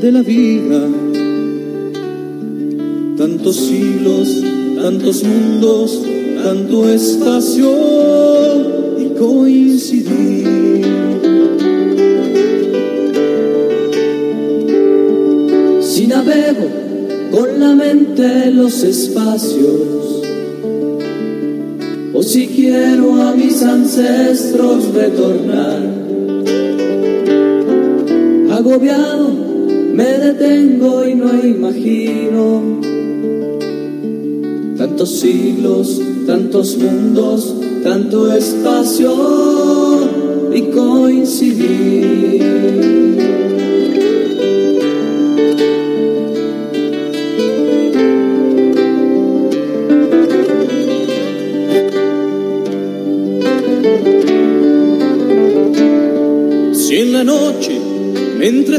de la vida. Tantos siglos, tantos mundos, tanto espacio y coincidir. Si navego con la mente los espacios, o si quiero a mis ancestros retornar, agobiado me detengo y no imagino tantos siglos, tantos mundos, tanto espacio y coincidir.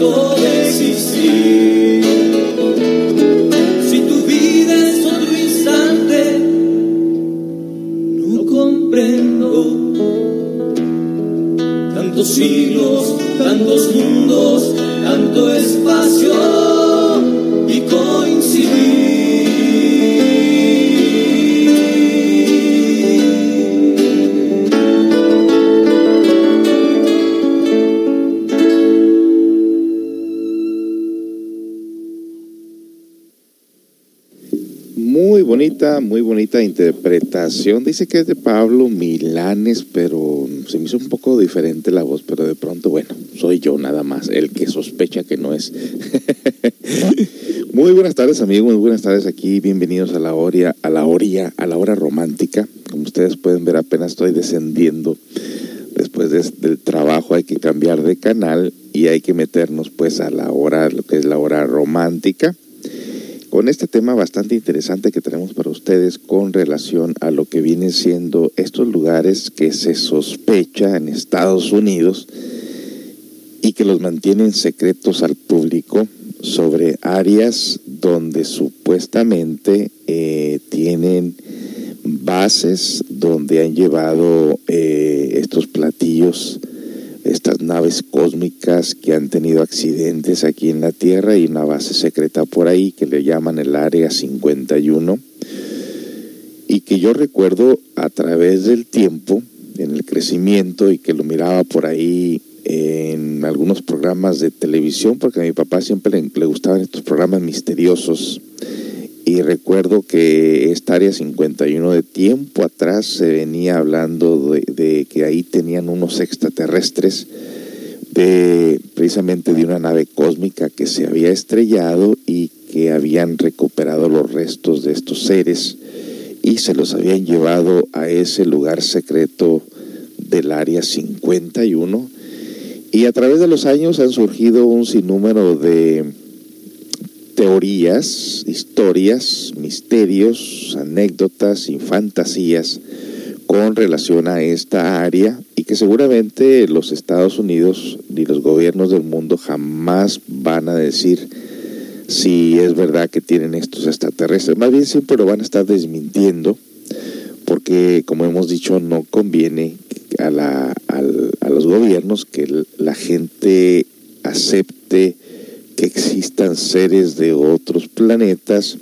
Muy interpretación. Dice que es de Pablo Milanes, pero se me hizo un poco diferente la voz, pero de pronto, bueno, soy yo nada más, el que sospecha que no es. muy buenas tardes, amigos, muy buenas tardes aquí, bienvenidos a la hora, a la orilla, a la hora romántica. Como ustedes pueden ver, apenas estoy descendiendo. Después del trabajo hay que cambiar de canal y hay que meternos pues a la hora, lo que es la hora romántica con este tema bastante interesante que tenemos con relación a lo que vienen siendo estos lugares que se sospecha en Estados Unidos y que los mantienen secretos al público sobre áreas donde supuestamente eh, tienen bases donde han llevado eh, estos platillos estas naves cósmicas que han tenido accidentes aquí en la Tierra y una base secreta por ahí que le llaman el Área 51 y que yo recuerdo a través del tiempo, en el crecimiento y que lo miraba por ahí en algunos programas de televisión, porque a mi papá siempre le, gustaban estos programas misteriosos. Y recuerdo que esta área 51 de tiempo atrás se venía hablando de, que ahí tenían unos extraterrestres de precisamente de una nave cósmica que se había estrellado y que habían recuperado los restos de estos seres y se los habían llevado a ese lugar secreto del área 51 y a través de los años han surgido un sinnúmero de teorías, historias, misterios, anécdotas y fantasías con relación a esta área y que seguramente los Estados Unidos ni los gobiernos del mundo jamás van a decir si es verdad que tienen estos extraterrestres. Más bien siempre lo van a estar desmintiendo porque, como hemos dicho, no conviene a, la, a los gobiernos que la gente acepte que existan seres de otros planetas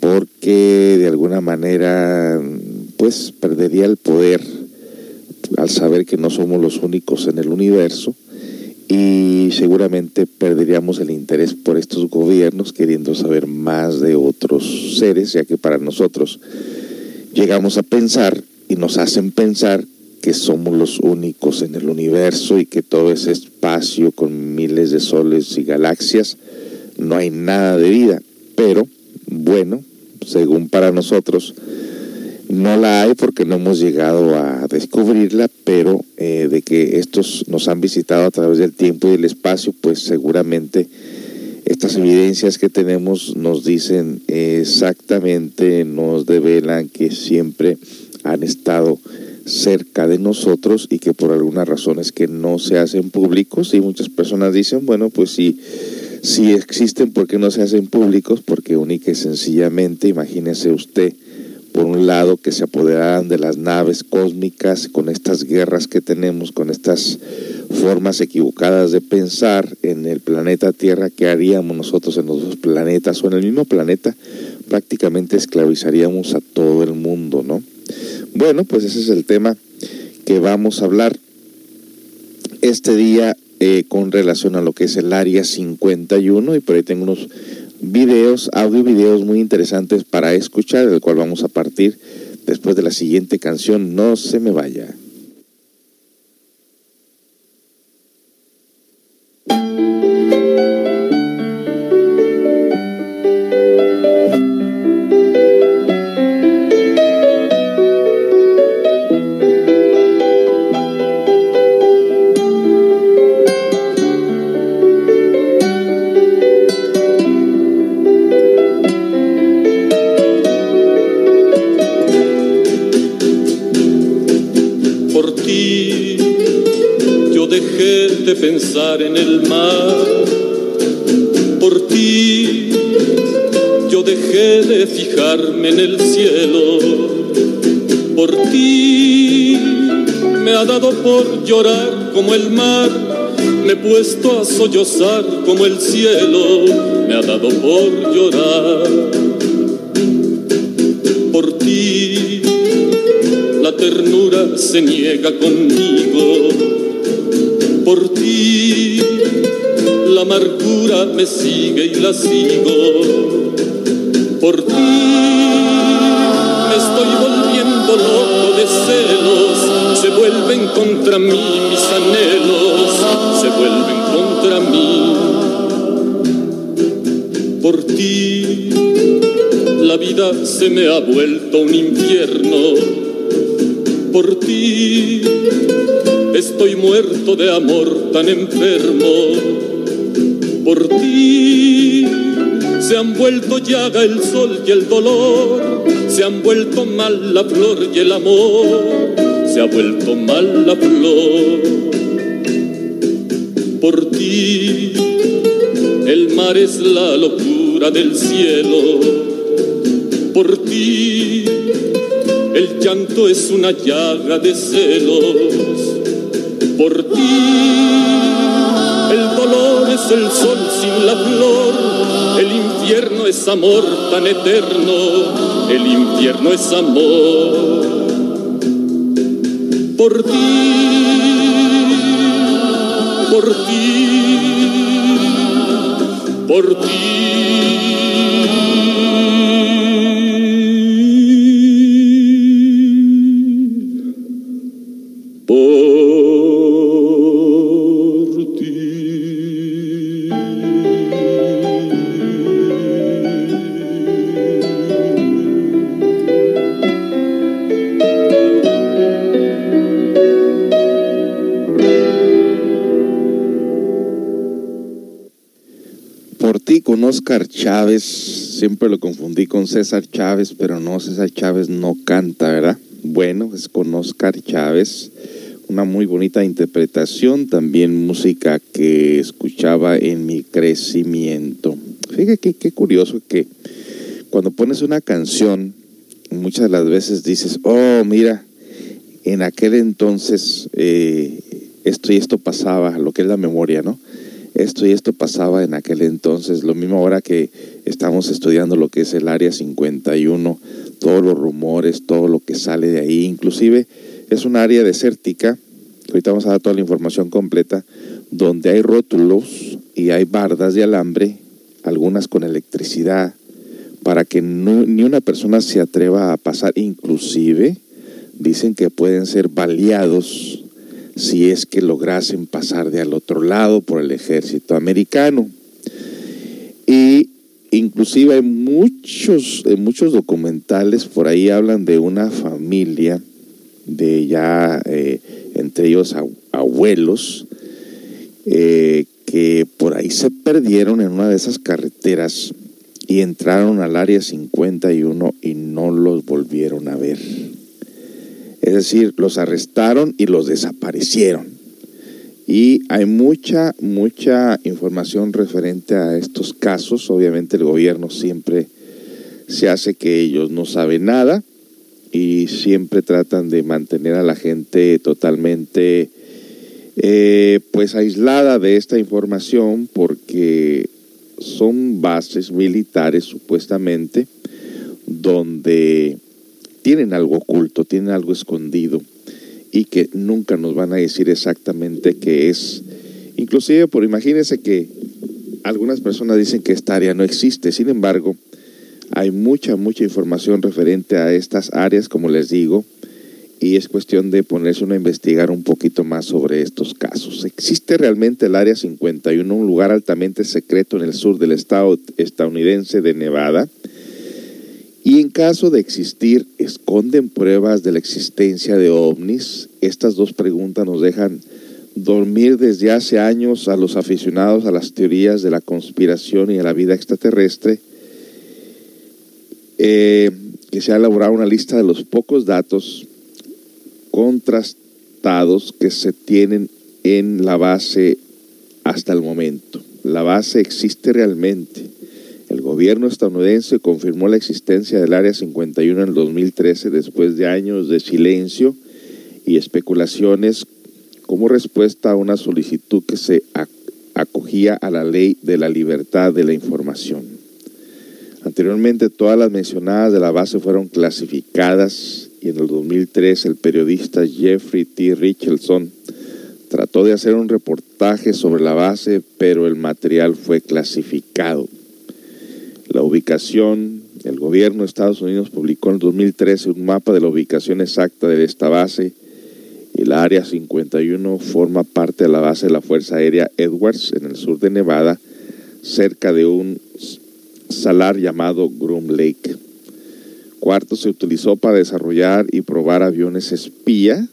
porque de alguna manera pues perdería el poder al saber que no somos los únicos en el universo y seguramente perderíamos el interés por estos gobiernos queriendo saber más de otros seres, ya que para nosotros llegamos a pensar y nos hacen pensar que somos los únicos en el universo y que todo ese espacio con miles de soles y galaxias no hay nada de vida. Pero, bueno, según para nosotros, no la hay porque no hemos llegado a descubrirla, pero eh, de que estos nos han visitado a través del tiempo y del espacio, pues seguramente estas evidencias que tenemos nos dicen exactamente, nos develan que siempre han estado cerca de nosotros y que por algunas razones que no se hacen públicos y muchas personas dicen, bueno, pues si, si existen, ¿por qué no se hacen públicos? Porque única y sencillamente, imagínese usted, por un lado, que se apoderaran de las naves cósmicas con estas guerras que tenemos, con estas formas equivocadas de pensar en el planeta Tierra, ¿qué haríamos nosotros en los dos planetas o en el mismo planeta? Prácticamente esclavizaríamos a todo el mundo, ¿no? Bueno, pues ese es el tema que vamos a hablar este día eh, con relación a lo que es el área 51 y por ahí tengo unos videos, audio videos muy interesantes para escuchar, el cual vamos a partir después de la siguiente canción, No se me vaya. Por llorar como el mar. Me he puesto a sollozar como el cielo. Me ha dado por llorar. Por ti la ternura se niega conmigo por ti. La amargura me sigue y la sigo. Por ti vuelven contra mí mis anhelos. Se vuelven contra mí. Por ti la vida se me ha vuelto un infierno. Por ti Estoy muerto de amor tan enfermo. Por ti se han vuelto llaga el sol y el dolor. Se han vuelto mal la flor y el amor. Ha vuelto mal la flor. Por ti el mar es la locura del cielo. Por ti el llanto es una llaga de celos por ti. El dolor es el sol sin la flor, el infierno es amor tan eterno, el infierno es amor. Por ti, por ti, por ti. Oscar Chávez, siempre lo confundí con César Chávez, pero no, César Chávez no canta, ¿verdad? Bueno, es con Oscar Chávez, una muy bonita interpretación, también música que escuchaba en mi crecimiento. Fíjate qué curioso que cuando pones una canción, muchas de las veces dices, oh, mira, en aquel entonces eh, esto y esto pasaba, lo que es la memoria, ¿no? Esto y esto pasaba en aquel entonces, lo mismo ahora que estamos estudiando lo que es el Área 51, todos los rumores, todo lo que sale de ahí, inclusive es un área desértica, ahorita vamos a dar toda la información completa, donde hay rótulos y hay bardas de alambre, algunas con electricidad, para que ni una persona se atreva a pasar, inclusive dicen que pueden ser baleados si es que lograsen pasar de al otro lado por el ejército americano. Y inclusive hay muchos, muchos documentales, por ahí hablan de una familia, de ya eh, entre ellos abuelos, eh, que por ahí se perdieron en una de esas carreteras y entraron al área 51 y no los volvieron a ver. Es decir, los arrestaron y los desaparecieron. Y hay mucha, mucha información referente a estos casos. Obviamente el gobierno siempre se hace que ellos no saben nada y siempre tratan de mantener a la gente totalmente eh, pues aislada de esta información porque son bases militares supuestamente donde tienen algo oculto, tienen algo escondido y que nunca nos van a decir exactamente qué es. Inclusive, por imagínense que algunas personas dicen que esta área no existe, sin embargo, hay mucha, mucha información referente a estas áreas, como les digo, y es cuestión de ponerse uno a investigar un poquito más sobre estos casos. ¿Existe realmente el Área 51, un lugar altamente secreto en el sur del estado estadounidense de Nevada? Y en caso de existir, ¿esconden pruebas de la existencia de ovnis? Estas dos preguntas nos dejan dormir desde hace años a los aficionados a las teorías de la conspiración y a la vida extraterrestre, eh, que se ha elaborado una lista de los pocos datos contrastados que se tienen en la base hasta el momento. La base existe realmente el gobierno estadounidense confirmó la existencia del Área 51 en el 2013 después de años de silencio y especulaciones como respuesta a una solicitud que se acogía a la ley de la libertad de la información. Anteriormente todas las mencionadas de la base fueron clasificadas y en el 2003 el periodista Jeffrey T. Richardson trató de hacer un reportaje sobre la base, pero el material fue clasificado. La ubicación, el gobierno de Estados Unidos publicó en el 2013 un mapa de la ubicación exacta de esta base la Área 51 forma parte de la base de la Fuerza Aérea Edwards en el sur de Nevada, cerca de un salar llamado Groom Lake. Cuarto, se utilizó para desarrollar y probar aviones espía.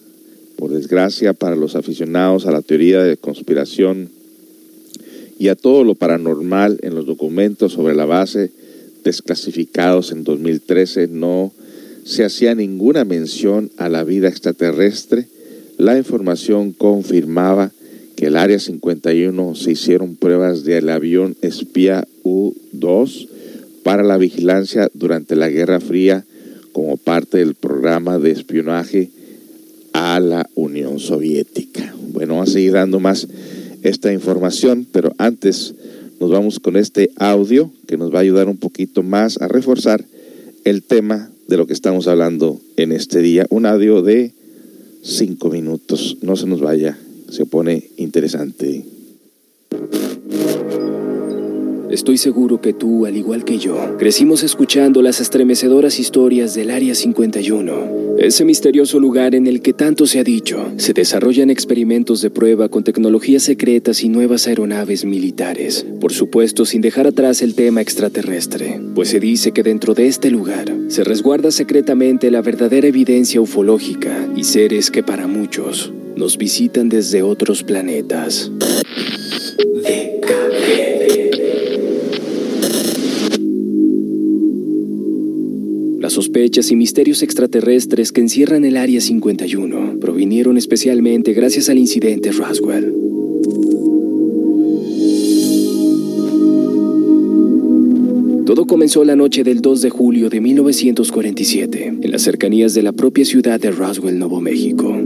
Por desgracia, para los aficionados a la teoría de conspiración y a todo lo paranormal en los documentos sobre la base desclasificados en 2013 no se hacía ninguna mención a la vida extraterrestre, la información confirmaba que el Área 51 se hicieron pruebas del avión espía U-2 para la vigilancia durante la Guerra Fría como parte del programa de espionaje a la Unión Soviética. Bueno, a seguir dando más esta información, pero antes nos vamos con este audio que nos va a ayudar un poquito más a reforzar el tema de lo que estamos hablando en este día. Un audio de cinco minutos. No se nos vaya, se pone interesante. Estoy seguro que tú, al igual que yo, crecimos escuchando las estremecedoras historias del Área 51, ese misterioso lugar en el que tanto se ha dicho, se desarrollan experimentos de prueba con tecnologías secretas y nuevas aeronaves militares, por supuesto sin dejar atrás el tema extraterrestre, pues se dice que dentro de este lugar se resguarda secretamente la verdadera evidencia ufológica y seres que para muchos nos visitan desde otros planetas. Sospechas y misterios extraterrestres que encierran el Área 51 provinieron especialmente gracias al incidente Roswell. Todo comenzó la noche del 2 de julio de 1947, en las cercanías de la propia ciudad de Roswell, Nuevo México.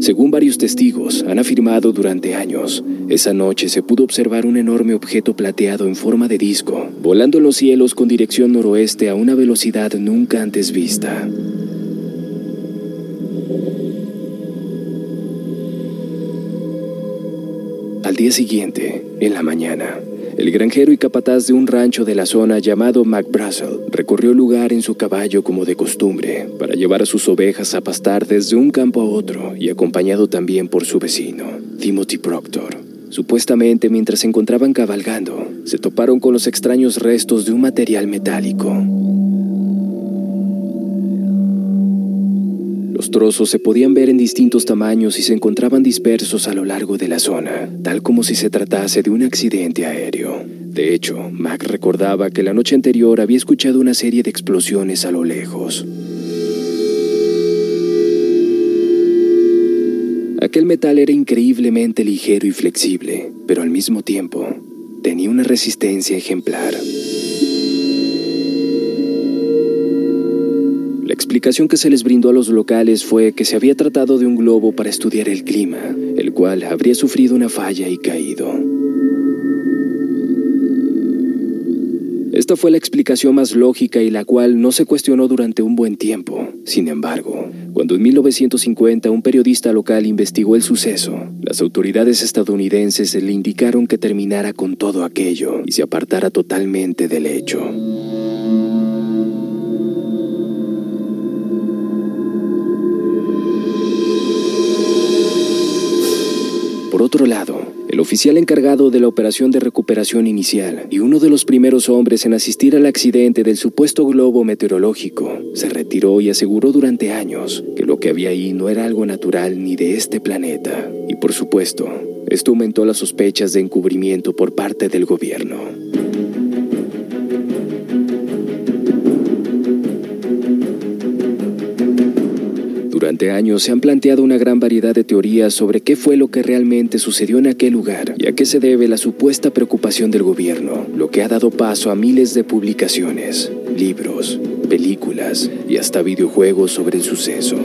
Según varios testigos han afirmado durante años, esa noche se pudo observar un enorme objeto plateado en forma de disco, volando en los cielos con dirección noroeste a una velocidad nunca antes vista. Al día siguiente, en la mañana, el granjero y capataz de un rancho de la zona llamado McBrussel recorrió el lugar en su caballo como de costumbre para llevar a sus ovejas a pastar desde un campo a otro y acompañado también por su vecino, Timothy Proctor. Supuestamente mientras se encontraban cabalgando, se toparon con los extraños restos de un material metálico. Los trozos se podían ver en distintos tamaños y se encontraban dispersos a lo largo de la zona, tal como si se tratase de un accidente aéreo. De hecho, Mac recordaba que la noche anterior había escuchado una serie de explosiones a lo lejos. Aquel metal era increíblemente ligero y flexible, pero al mismo tiempo tenía una resistencia ejemplar. Explicación que se les brindó a los locales fue que se había tratado de un globo para estudiar el clima, el cual habría sufrido una falla y caído. Esta fue la explicación más lógica y la cual no se cuestionó durante un buen tiempo. Sin embargo, cuando en 1950 un periodista local investigó el suceso, las autoridades estadounidenses le indicaron que terminara con todo aquello y se apartara totalmente del hecho. Otro lado, el oficial encargado de la operación de recuperación inicial y uno de los primeros hombres en asistir al accidente del supuesto globo meteorológico se retiró y aseguró durante años que lo que había ahí no era algo natural ni de este planeta. Y por supuesto, esto aumentó las sospechas de encubrimiento por parte del gobierno. Años se han planteado una gran variedad de teorías sobre qué fue lo que realmente sucedió en aquel lugar y a qué se debe la supuesta preocupación del gobierno, lo que ha dado paso a miles de publicaciones, libros, películas y hasta videojuegos sobre el suceso.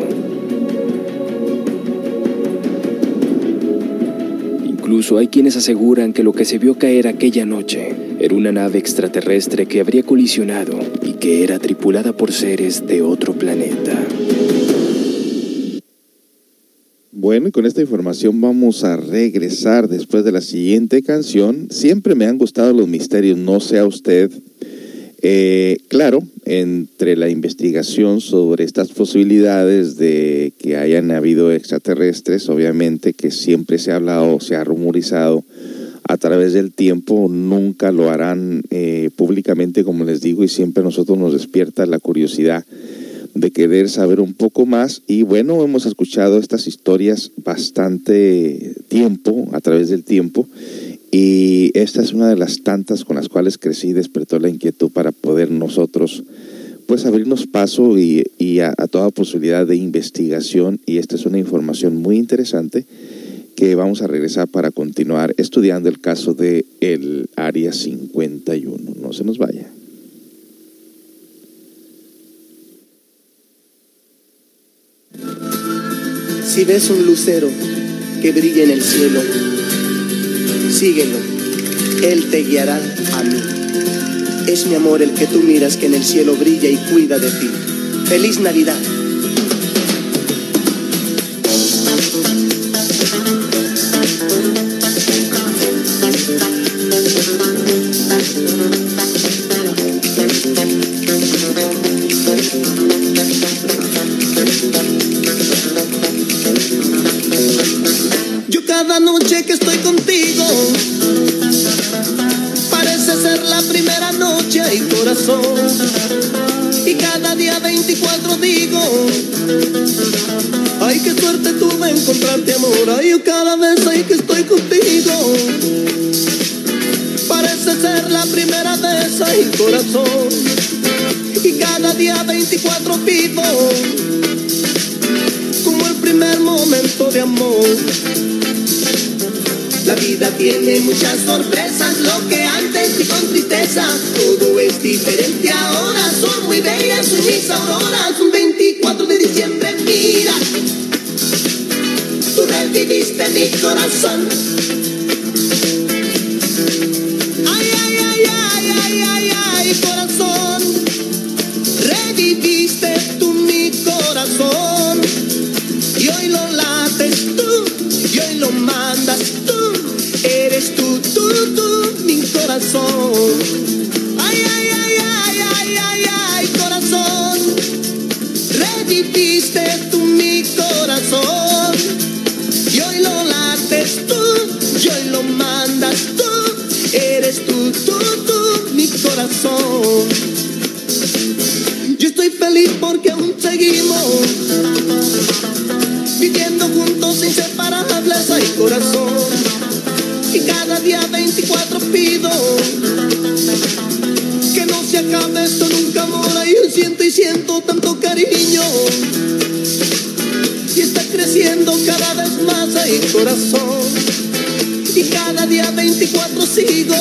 Incluso hay quienes aseguran que lo que se vio caer aquella noche era una nave extraterrestre que habría colisionado y que era tripulada por seres de otro planeta. Bueno, con esta información vamos a regresar después de la siguiente canción. Siempre me han gustado los misterios, no sea usted. Eh, claro, entre la investigación sobre estas posibilidades de que hayan habido extraterrestres, obviamente que siempre se ha hablado, se ha rumorizado a través del tiempo, nunca lo harán eh, públicamente, como les digo, y siempre a nosotros nos despierta la curiosidad de querer saber un poco más y bueno, hemos escuchado estas historias bastante tiempo, a través del tiempo y esta es una de las tantas con las cuales crecí y despertó la inquietud para poder nosotros pues abrirnos paso y, a, a, toda posibilidad de investigación y esta es una información muy interesante que vamos a regresar para continuar estudiando el caso de el Área 51. No se nos vaya. Si ves un lucero que brilla en el cielo, síguelo, Él te guiará a mí. Es mi amor el que tú miras que en el cielo brilla y cuida de ti. Feliz Navidad. Ay, qué suerte tuve encontrarte amor. Ay, cada vez ay que estoy contigo. Parece ser la primera vez corazón. Y cada día 24 pido como el primer momento de amor. La vida tiene muchas sorpresas, lo que antes vi con tristeza, todo es diferente ahora, son muy bellas mis auroras, un 24 de diciembre, mira, tú reviviste mi corazón. Ay, ay, ay, ay, ay, ay, ay, corazón, reviviste tú mi corazón, porque aún seguimos viviendo juntos inseparables, ay corazón. Y cada día 24 pido que no se acabe esto nunca amor y siento y siento tanto cariño. Y está creciendo cada vez más ahí corazón. Y cada día 24 sigo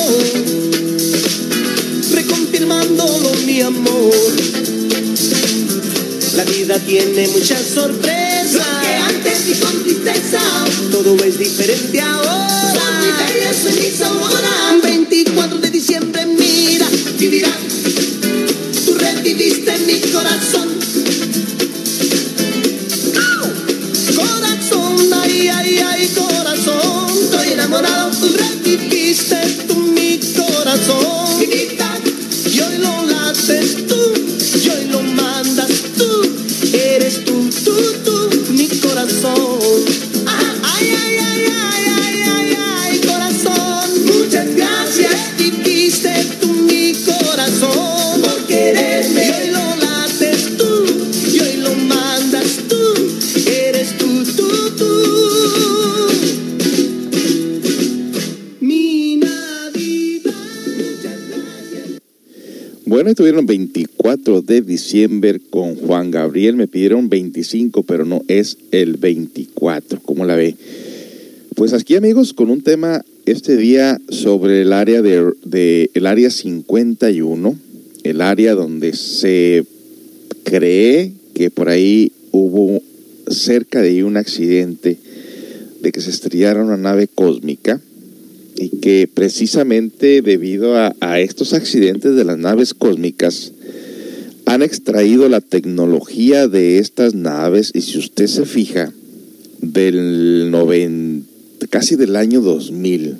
tiene muchas sorpresas lo que antes vi con tristeza todo es diferente ahora feliz ahora. 24 Estuvieron 24 de diciembre con Juan Gabriel. Me pidieron 25, pero no es el 24. ¿Cómo la ve? Pues aquí, amigos, con un tema este día sobre el área de, de- el área 51, el área donde se cree que por ahí hubo cerca de ahí un accidente de que se estrellara una nave cósmica y que precisamente debido a, estos accidentes de las naves cósmicas han extraído la tecnología de estas naves y si usted se fija del 90, casi del año 2000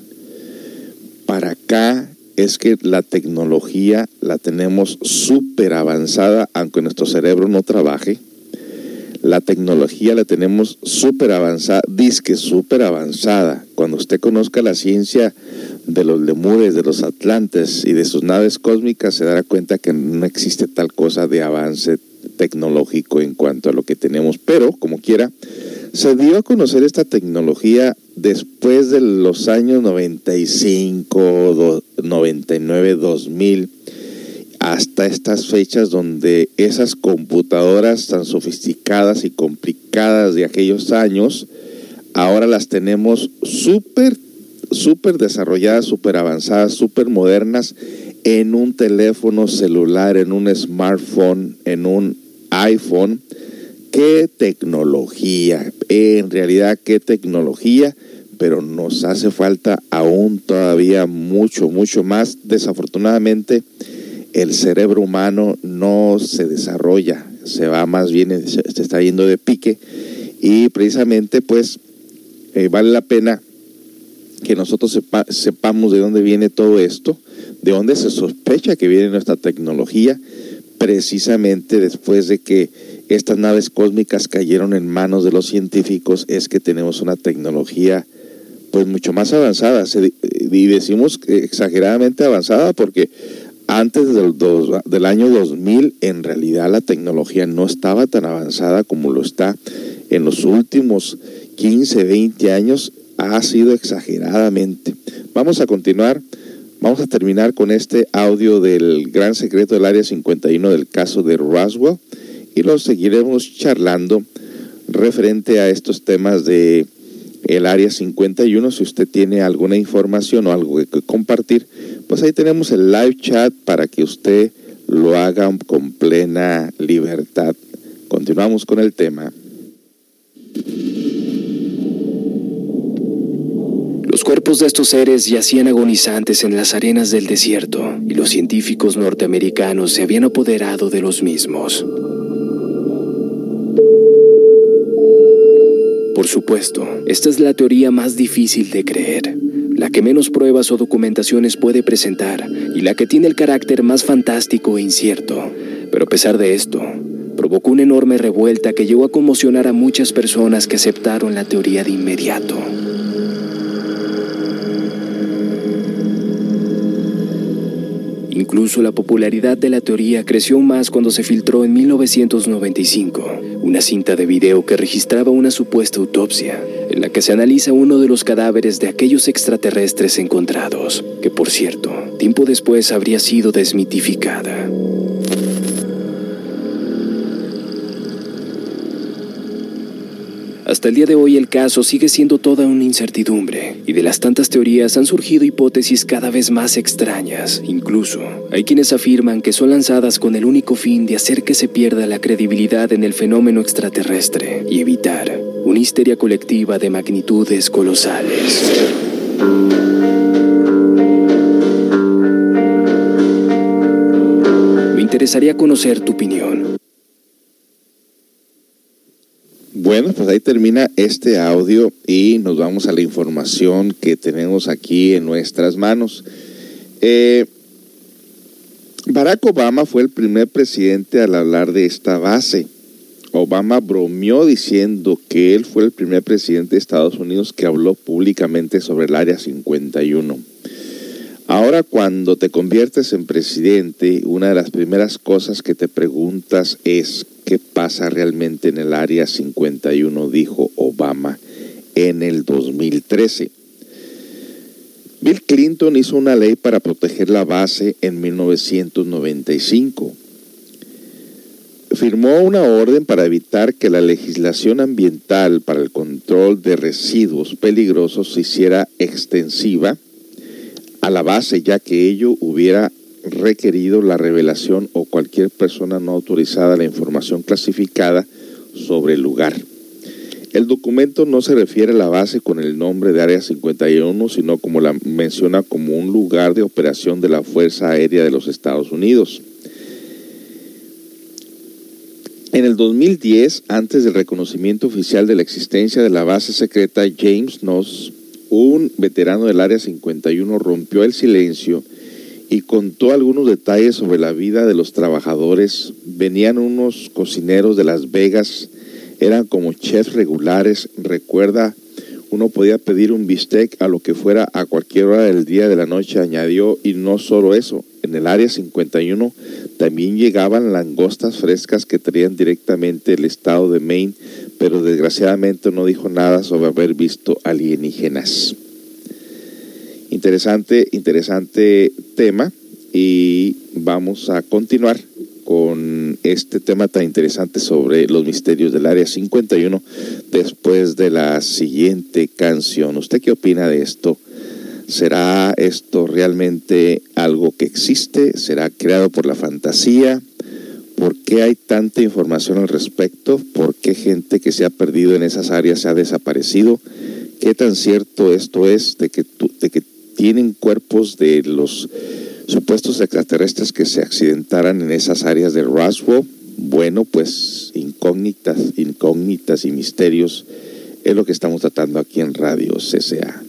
para acá es que la tecnología la tenemos súper avanzada aunque nuestro cerebro no trabaje la tecnología la tenemos súper avanzada, disque súper avanzada. Cuando usted conozca la ciencia de los lemures, de los atlantes y de sus naves cósmicas, se dará cuenta que no existe tal cosa de avance tecnológico en cuanto a lo que tenemos. Pero, como quiera, se dio a conocer esta tecnología después de los años 95, do- 99, 2000 hasta estas fechas donde esas computadoras tan sofisticadas y complicadas de aquellos años, ahora las tenemos súper, súper desarrolladas, súper avanzadas, súper modernas en un teléfono celular, en un smartphone, en un iPhone. ¿Qué tecnología? En realidad, ¿qué tecnología? Pero nos hace falta aún todavía mucho, mucho más. Desafortunadamente, el cerebro humano no se desarrolla, se va más bien, se, se está yendo de pique y precisamente pues eh, vale la pena que nosotros sepa- sepamos de dónde viene todo esto, de dónde se sospecha que viene nuestra tecnología, precisamente después de que estas naves cósmicas cayeron en manos de los científicos, es que tenemos una tecnología pues mucho más avanzada, Se- y decimos exageradamente avanzada porque antes del, dos- del año 2000 en realidad la tecnología no estaba tan avanzada como lo está en los últimos 15, 20 años, ha sido exageradamente. Vamos a continuar, Vamos a terminar con este audio del gran secreto del Área 51 del caso de Roswell y lo seguiremos charlando referente a estos temas de el Área 51. Si usted tiene alguna información o algo que compartir, pues ahí tenemos el live chat para que usted lo haga con plena libertad. Continuamos con el tema. Los cuerpos de estos seres yacían agonizantes en las arenas del desierto y los científicos norteamericanos se habían apoderado de los mismos. Por supuesto, esta es la teoría más difícil de creer, la que menos pruebas o documentaciones puede presentar y la que tiene el carácter más fantástico e incierto. Pero a pesar de esto, provocó una enorme revuelta que llegó a conmocionar a muchas personas que aceptaron la teoría de inmediato. Incluso la popularidad de la teoría creció más cuando se filtró en 1995 una cinta de video que registraba una supuesta autopsia en la que se analiza uno de los cadáveres de aquellos extraterrestres encontrados, que por cierto, tiempo después habría sido desmitificada. Hasta el día de hoy el caso sigue siendo toda una incertidumbre y de las tantas teorías han surgido hipótesis cada vez más extrañas. Incluso hay quienes afirman que son lanzadas con el único fin de hacer que se pierda la credibilidad en el fenómeno extraterrestre y evitar una histeria colectiva de magnitudes colosales. Me interesaría conocer tu opinión. Bueno, pues ahí termina este audio y nos vamos a la información que tenemos aquí en nuestras manos. Eh, Barack Obama fue el primer presidente al hablar de esta base. Obama bromeó diciendo que él fue el primer presidente de Estados Unidos que habló públicamente sobre el Área 51. Ahora cuando te conviertes en presidente, una de las primeras cosas que te preguntas es qué pasa realmente en el Área 51, dijo Obama en el 2013. Bill Clinton hizo una ley para proteger la base en 1995. Firmó una orden para evitar que la legislación ambiental para el control de residuos peligrosos se hiciera extensiva a la base, ya que ello hubiera requerido la revelación o cualquier persona no autorizada la información clasificada sobre el lugar. El documento no se refiere a la base con el nombre de Área 51, sino como la menciona como un lugar de operación de la Fuerza Aérea de los Estados Unidos. En el 2010, antes del reconocimiento oficial de la existencia de la base secreta, James Noss un veterano del Área 51 rompió el silencio y contó algunos detalles sobre la vida de los trabajadores. Venían unos cocineros de Las Vegas, eran como chefs regulares. Recuerda, uno podía pedir un bistec a lo que fuera a cualquier hora del día de la noche, añadió, y no solo eso, en el Área 51 también llegaban langostas frescas que traían directamente el estado de Maine pero desgraciadamente no dijo nada sobre haber visto alienígenas. Interesante, interesante tema y vamos a continuar con este tema tan interesante sobre los misterios del Área 51 después de la siguiente canción. ¿Usted qué opina de esto? ¿Será esto realmente algo que existe? ¿Será creado por la fantasía? ¿Por qué hay tanta información al respecto? ¿Por qué gente que se ha perdido en esas áreas se ha desaparecido? ¿Qué tan cierto esto es de que, de que tienen cuerpos de los supuestos extraterrestres que se accidentaran en esas áreas de Roswell? Bueno, pues incógnitas, incógnitas y misterios es lo que estamos tratando aquí en Radio CCA.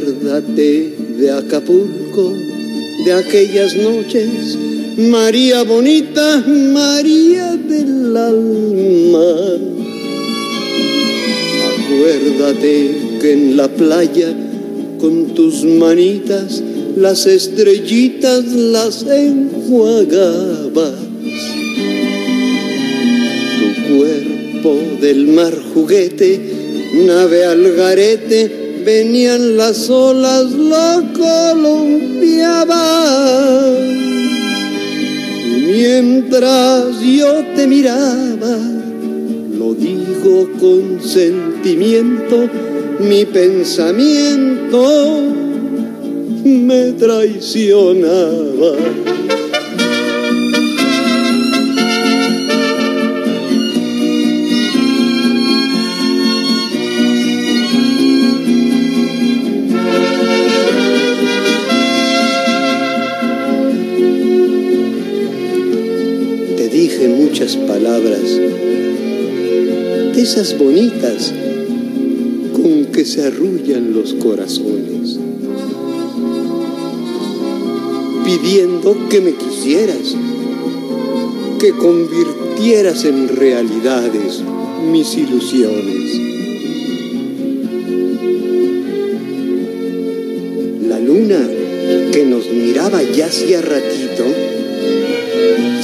De Acapulco, de aquellas noches, María bonita, María del alma. Acuérdate que en la playa con tus manitas las estrellitas las enjuagabas. Tu cuerpo del mar juguete, nave al garete, venían las olas, la columpiaban. Mientras yo te miraba, lo digo con sentimiento, mi pensamiento me traicionaba. De esas bonitas con que se arrullan los corazones pidiendo que me quisieras, que convirtieras en realidades mis ilusiones. La luna que nos miraba ya hacía ratito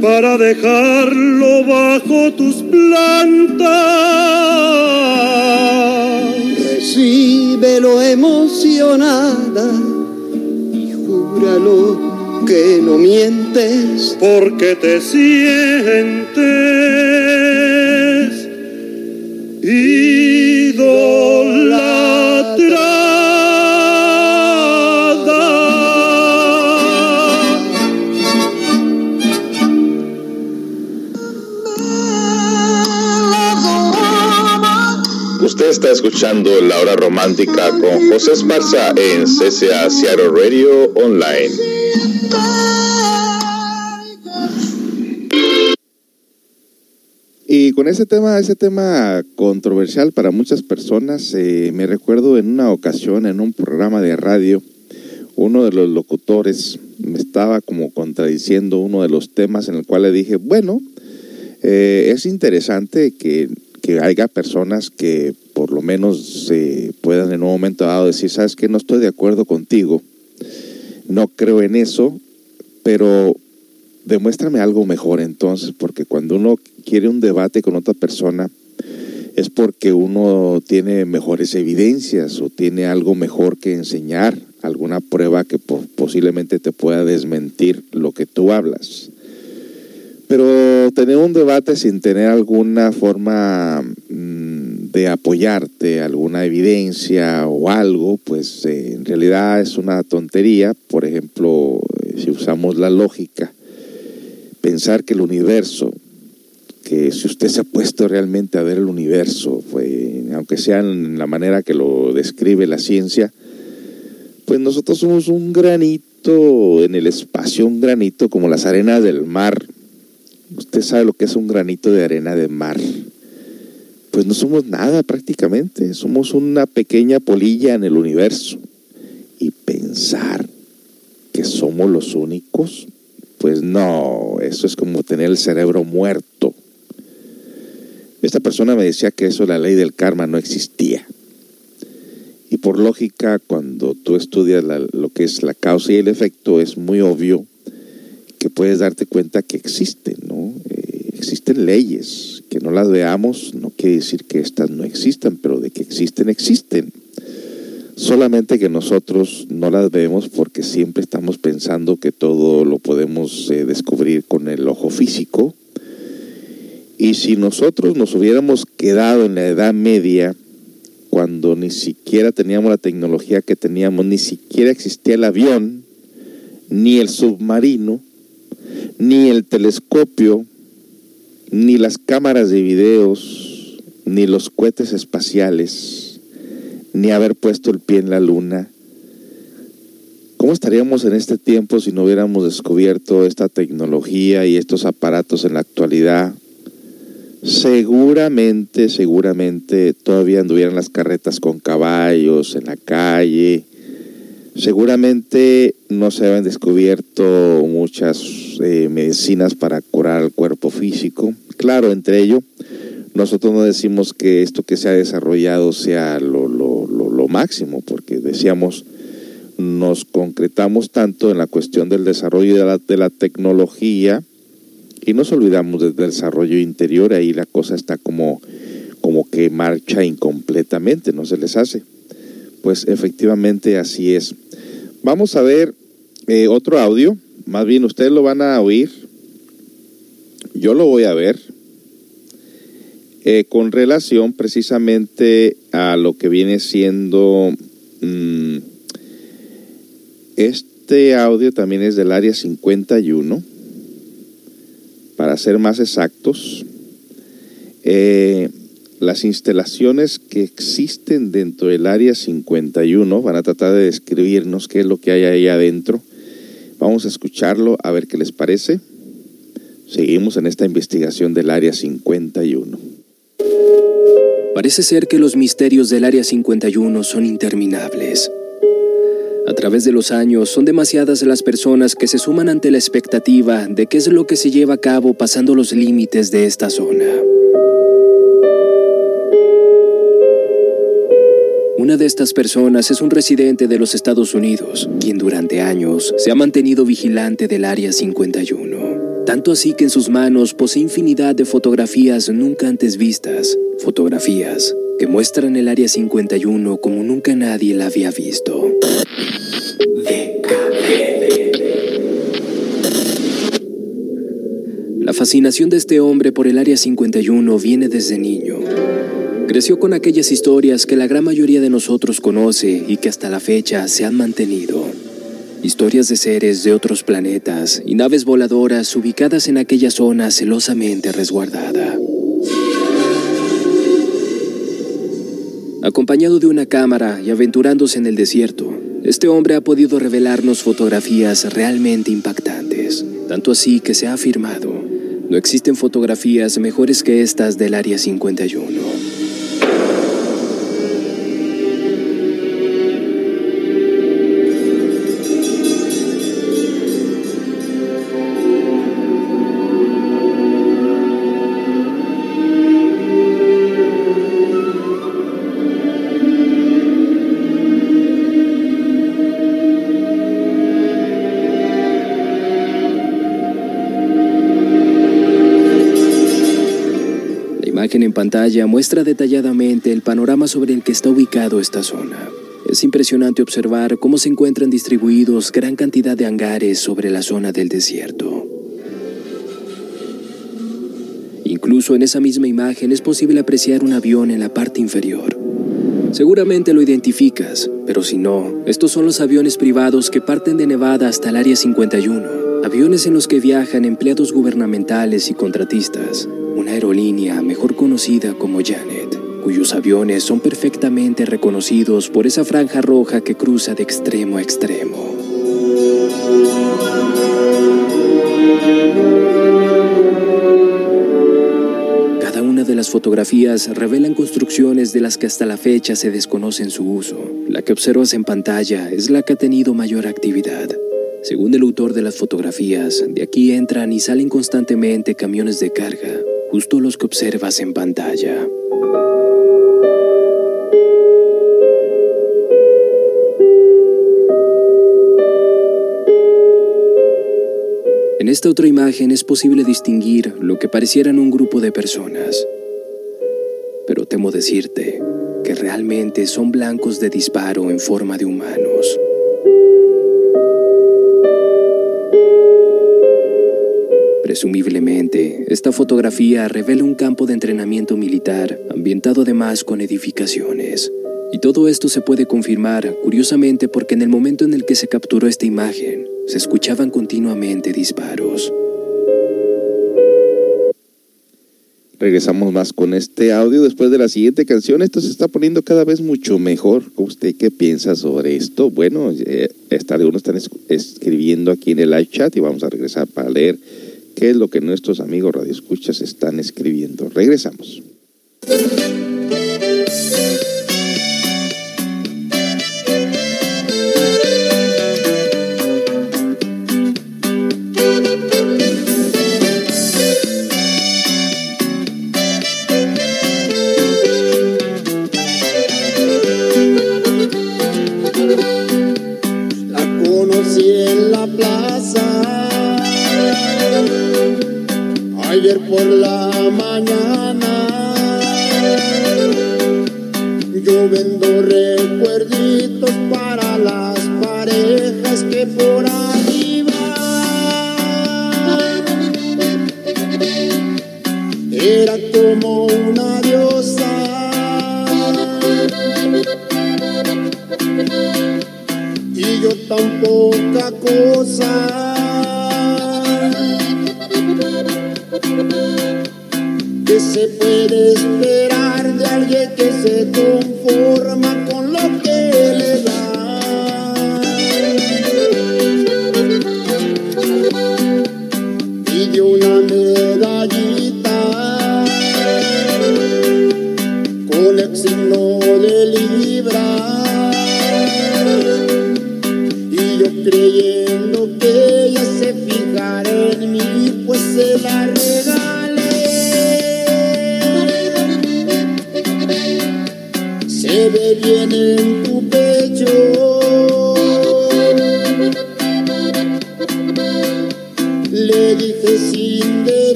para dejarlo bajo tus plantas. Recíbelo emocionada y júralo que no mientes. Porque te sientes idolatrada. Está escuchando La Hora Romántica con José Esparza en CCA Seattle Radio Online. Y con ese tema, ese tema controversial para muchas personas, eh, me recuerdo en una ocasión en un programa de radio, uno de los locutores me estaba como contradiciendo uno de los temas en el cual le dije, bueno, eh, es interesante que, que haya personas que por lo menos eh, puedan en un momento dado decir, sabes que no estoy de acuerdo contigo, no creo en eso, pero demuéstrame algo mejor entonces, porque cuando uno quiere un debate con otra persona es porque uno tiene mejores evidencias o tiene algo mejor que enseñar, alguna prueba que po- posiblemente te pueda desmentir lo que tú hablas. Pero tener un debate sin tener alguna forma mm, de apoyarte, alguna evidencia o algo, pues eh, en realidad es una tontería. Por ejemplo, eh, si usamos la lógica, pensar que el universo, que si usted se ha puesto realmente a ver el universo, pues, aunque sea en la manera que lo describe la ciencia, pues nosotros somos un granito en el espacio, un granito como las arenas del mar. Usted sabe lo que es un granito de arena de mar. Pues no somos nada prácticamente, somos una pequeña polilla en el universo. Y pensar que somos los únicos, pues no, eso es como tener el cerebro muerto. Esta persona me decía que eso, la ley del karma, no existía. Y por lógica, cuando tú estudias lo que es la causa y el efecto, es muy obvio que puedes darte cuenta que existen, ¿no? Eh, existen leyes, que no las veamos quiere decir que estas no existan, pero de que existen, existen. Solamente que nosotros no las vemos porque siempre estamos pensando que todo lo podemos eh, descubrir con el ojo físico. Y si nosotros nos hubiéramos quedado en la Edad Media, cuando ni siquiera teníamos la tecnología que teníamos, ni siquiera existía el avión, ni el submarino, ni el telescopio, ni las cámaras de videos, ni los cohetes espaciales, ni haber puesto el pie en la luna. ¿Cómo estaríamos en este tiempo si no hubiéramos descubierto esta tecnología y estos aparatos en la actualidad? Seguramente, seguramente todavía anduvieran las carretas con caballos en la calle. Seguramente no se habían descubierto muchas eh, medicinas para curar el cuerpo físico. Claro, entre ello, nosotros no decimos que esto que se ha desarrollado sea lo, lo, lo, máximo, porque decíamos, nos concretamos tanto en la cuestión del desarrollo de la, de la tecnología y nos olvidamos del desarrollo interior, ahí la cosa está como, como que marcha incompletamente, no se les hace. Pues efectivamente así es. Vamos a ver eh, otro audio, más bien ustedes lo van a oír, yo lo voy a ver, eh, con relación precisamente a lo que viene siendo... Mmm, este audio también es del área 51 para ser más exactos, eh, las instalaciones que existen dentro del área 51 van a tratar de describirnos qué es lo que hay ahí adentro. Vamos a escucharlo a ver qué les parece. Seguimos en esta investigación del área 51. Parece ser que los misterios del área 51 son interminables. A través de los años son demasiadas las personas que se suman ante la expectativa de qué es lo que se lleva a cabo pasando los límites de esta zona. Una de estas personas es un residente de los Estados Unidos, quien durante años se ha mantenido vigilante del Área 51. Tanto así que en sus manos posee infinidad de fotografías nunca antes vistas, fotografías que muestran el Área 51 como nunca nadie la había visto. La fascinación de este hombre por el Área 51 viene desde niño. Creció con aquellas historias que la gran mayoría de nosotros conoce y que hasta la fecha se han mantenido. Historias de seres de otros planetas y naves voladoras ubicadas en aquella zona celosamente resguardada. Acompañado de una cámara y aventurándose en el desierto, este hombre ha podido revelarnos fotografías realmente impactantes, tanto así que se ha afirmado, no existen fotografías mejores que estas del Área 51. Pantalla muestra detalladamente el panorama sobre el que está ubicado esta zona. Es impresionante observar cómo se encuentran distribuidos gran cantidad de hangares sobre la zona del desierto. Incluso en esa misma imagen es posible apreciar un avión en la parte inferior. Seguramente lo identificas, pero si no, estos son los aviones privados que parten de Nevada hasta el Área 51, aviones en los que viajan empleados gubernamentales y contratistas, una aerolínea mejor conocida como Janet, cuyos aviones son perfectamente reconocidos por esa franja roja que cruza de extremo a extremo. Cada una de las fotografías revelan construcciones de las que hasta la fecha se desconocen su uso. La que observas en pantalla es la que ha tenido mayor actividad. Según el autor de las fotografías, de aquí entran y salen constantemente camiones de carga, justo los que observas en pantalla. En esta otra imagen es posible distinguir lo que parecieran un grupo de personas. Pero temo decirte que realmente son blancos de disparo en forma de humanos. Presumiblemente, esta fotografía revela un campo de entrenamiento militar ambientado además con edificaciones. Y todo esto se puede confirmar, curiosamente, porque en el momento en el que se capturó esta imagen, se escuchaban continuamente disparos. Regresamos más con este audio después de la siguiente canción. Esto se está poniendo cada vez mucho mejor. ¿Usted qué piensa sobre esto? Bueno, eh, algunos están escribiendo aquí en el live chat y vamos a regresar para leer qué es lo que nuestros amigos radioescuchas están escribiendo. Regresamos. Pide una medallita. Con el signo de libra. Y yo creyendo que ella se fijará en mí, pues se la ve bien en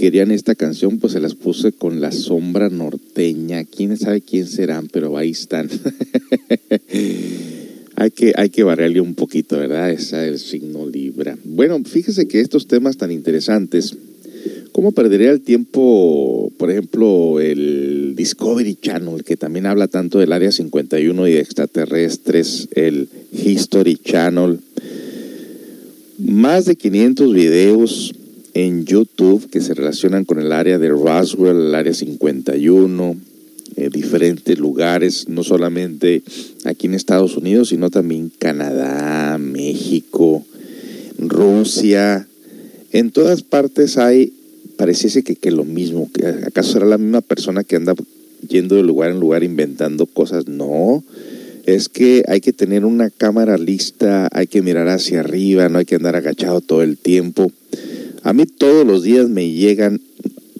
querían esta canción, pues se las puse con la sombra norteña. Quién sabe quién serán, pero ahí están. hay, que, hay que variarle un poquito, ¿verdad? Esa es el signo Libra. Bueno, fíjese que estos temas tan interesantes, ¿cómo perdería el tiempo, por ejemplo, el Discovery Channel, que también habla tanto del Área 51 y de extraterrestres, el History Channel? Más de 500 videos en YouTube que se relacionan con el área de Roswell, el área 51, eh, diferentes lugares, no solamente aquí en Estados Unidos, sino también Canadá, México, Rusia. En todas partes hay, pareciese que, que lo mismo. ¿Acaso será la misma persona que anda yendo de lugar en lugar inventando cosas? No es que hay que tener una cámara lista, hay que mirar hacia arriba, no hay que andar agachado todo el tiempo. A mí todos los días me llegan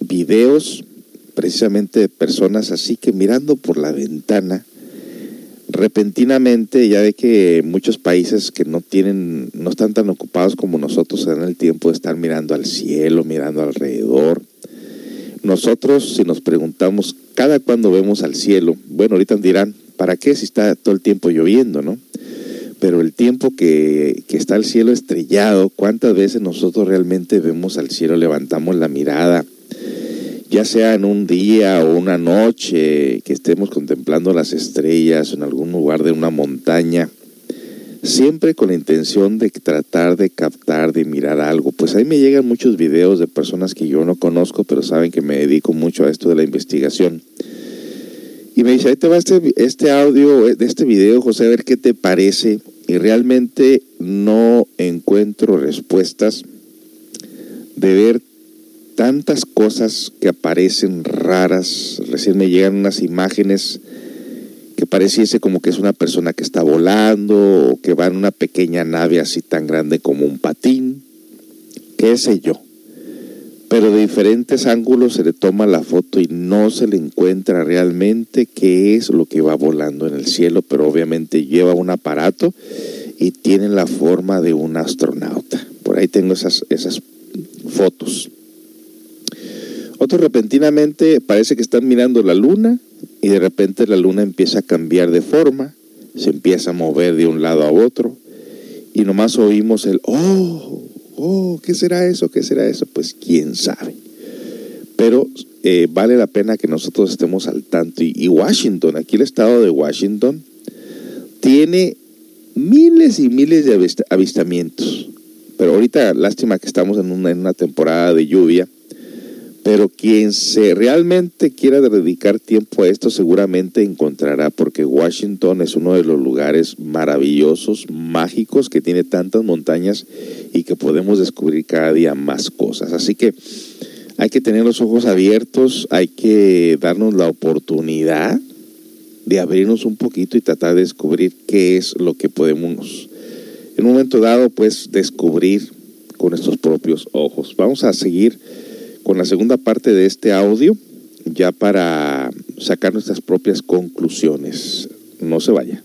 videos precisamente de personas así que mirando por la ventana, repentinamente, ya ve que muchos países que no tienen, no están tan ocupados como nosotros se dan el tiempo de estar mirando al cielo, mirando alrededor. Nosotros, si nos preguntamos cada cuando vemos al cielo, bueno, ahorita dirán, ¿Para qué si está todo el tiempo lloviendo, no? Pero el tiempo que, está el cielo estrellado, ¿cuántas veces nosotros realmente vemos al cielo, levantamos la mirada? ya sea en un día o una noche que estemos contemplando las estrellas en algún lugar de una montaña, siempre con la intención de tratar de captar, de mirar algo. Pues ahí me llegan muchos videos de personas que yo no conozco, pero saben que me dedico mucho a esto de la investigación. Y me dice, ahí te va este, este audio de este video, José, a ver qué te parece. Y realmente no encuentro respuestas de ver tantas cosas que aparecen raras. Recién me llegan unas imágenes que pareciese como que es una persona que está volando o que va en una pequeña nave así tan grande como un patín. ¿Qué sé yo? Pero de diferentes ángulos se le toma la foto y no se le encuentra realmente qué es lo que va volando en el cielo, pero obviamente lleva un aparato y tiene la forma de un astronauta. Por ahí tengo esas, esas fotos. Otros repentinamente parece que están mirando la luna y de repente la luna empieza a cambiar de forma, se empieza a mover de un lado a otro y nomás oímos el oh, oh, ¿qué será eso? ¿Qué será eso? Pues quién sabe. Pero eh, vale la pena que nosotros estemos al tanto. Y, Washington, aquí el estado de Washington, tiene miles y miles de avistamientos. Pero ahorita, lástima que estamos en una, en una temporada de lluvia pero quien se realmente quiera dedicar tiempo a esto seguramente encontrará, porque Washington es uno de los lugares maravillosos, mágicos, que tiene tantas montañas y que podemos descubrir cada día más cosas. Así que hay que tener los ojos abiertos, hay que darnos la oportunidad de abrirnos un poquito y tratar de descubrir qué es lo que podemos, en un momento dado, pues descubrir con nuestros propios ojos. Vamos a seguir con la segunda parte de este audio ya para sacar nuestras propias conclusiones. No se vaya.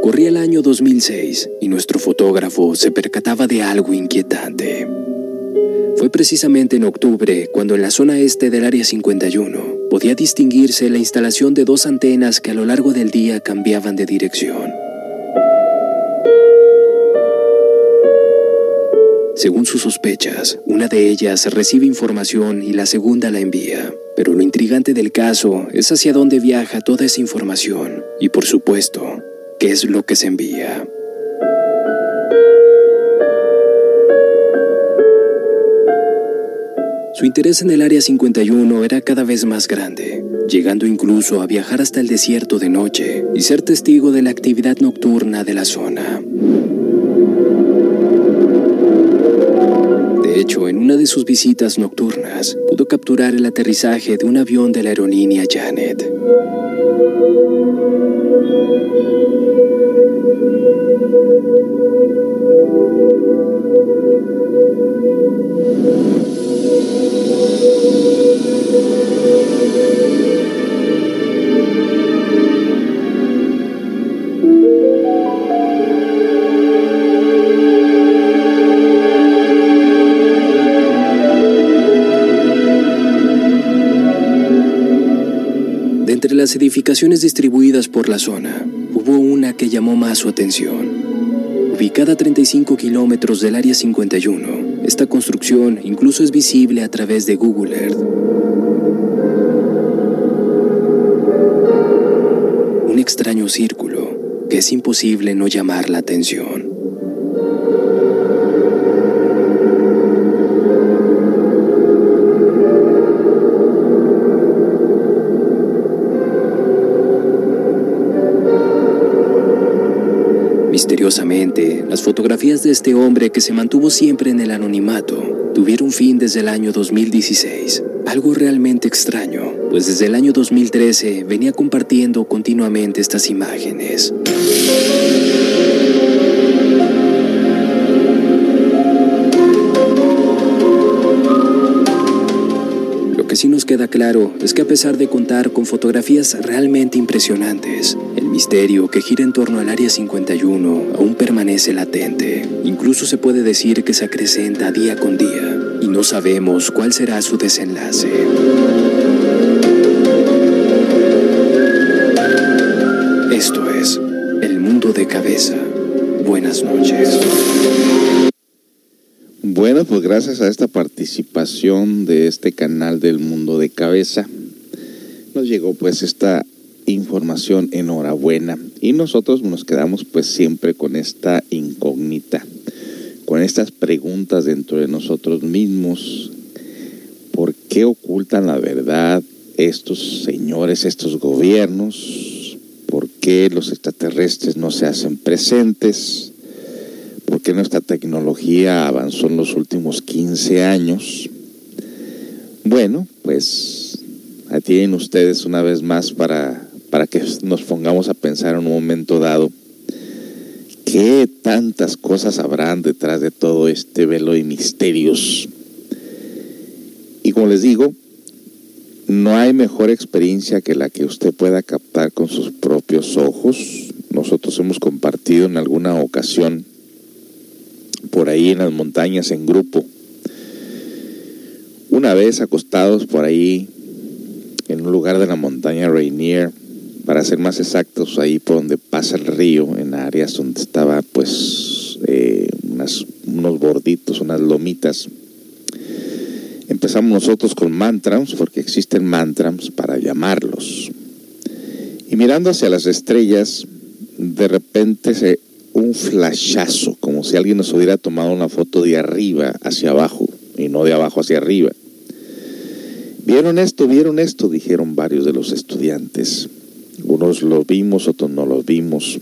Corría el año 2006 y nuestro fotógrafo se percataba de algo inquietante. Fue precisamente en octubre cuando en la zona este del Área 51 podía distinguirse la instalación de dos antenas que a lo largo del día cambiaban de dirección. Según sus sospechas, una de ellas recibe información y la segunda la envía. Pero lo intrigante del caso es hacia dónde viaja toda esa información y, por supuesto, qué es lo que se envía. Su interés en el Área 51 era cada vez más grande, llegando incluso a viajar hasta el desierto de noche y ser testigo de la actividad nocturna de la zona. De hecho, en una de sus visitas nocturnas, pudo capturar el aterrizaje de un avión de la aerolínea Janet. Las edificaciones distribuidas por la zona, hubo una que llamó más su atención. Ubicada a 35 kilómetros del Área 51, esta construcción incluso es visible a través de Google Earth. Un extraño círculo que es imposible no llamar la atención. Misteriosamente, las fotografías de este hombre que se mantuvo siempre en el anonimato tuvieron fin desde el año 2016. Algo realmente extraño, pues desde el año 2013 venía compartiendo continuamente estas imágenes. Lo que sí nos queda claro es que a pesar de contar con fotografías realmente impresionantes, misterio que gira en torno al Área 51 aún permanece latente. Incluso se puede decir que se acrecenta día con día y no sabemos cuál será su desenlace. Esto es El Mundo de Cabeza. Buenas noches. Bueno, pues gracias a esta participación de este canal del Mundo de Cabeza, nos llegó pues esta información enhorabuena y nosotros nos quedamos pues siempre con esta incógnita, con estas preguntas dentro de nosotros mismos. ¿Por qué ocultan la verdad estos señores, estos gobiernos? ¿Por qué los extraterrestres no se hacen presentes? ¿Por qué nuestra tecnología avanzó en los últimos 15 años? Bueno, pues tienen ustedes una vez más para, para que nos pongamos a pensar en un momento dado qué tantas cosas habrán detrás de todo este velo de misterios. Y como les digo, no hay mejor experiencia que la que usted pueda captar con sus propios ojos. Nosotros hemos compartido en alguna ocasión por ahí en las montañas en grupo. Una vez acostados por ahí en un lugar de la montaña Rainier, para ser más exactos, ahí por donde pasa el río, en áreas donde estaba pues eh, unos borditos, unas lomitas. Empezamos nosotros con mantrams, porque existen mantrams para llamarlos. Y mirando hacia las estrellas, de repente se un flashazo, como si alguien nos hubiera tomado una foto de arriba hacia abajo y no de abajo hacia arriba. ¿Vieron esto? ¿Vieron esto? Dijeron varios de los estudiantes. Unos lo vimos, otros no lo vimos.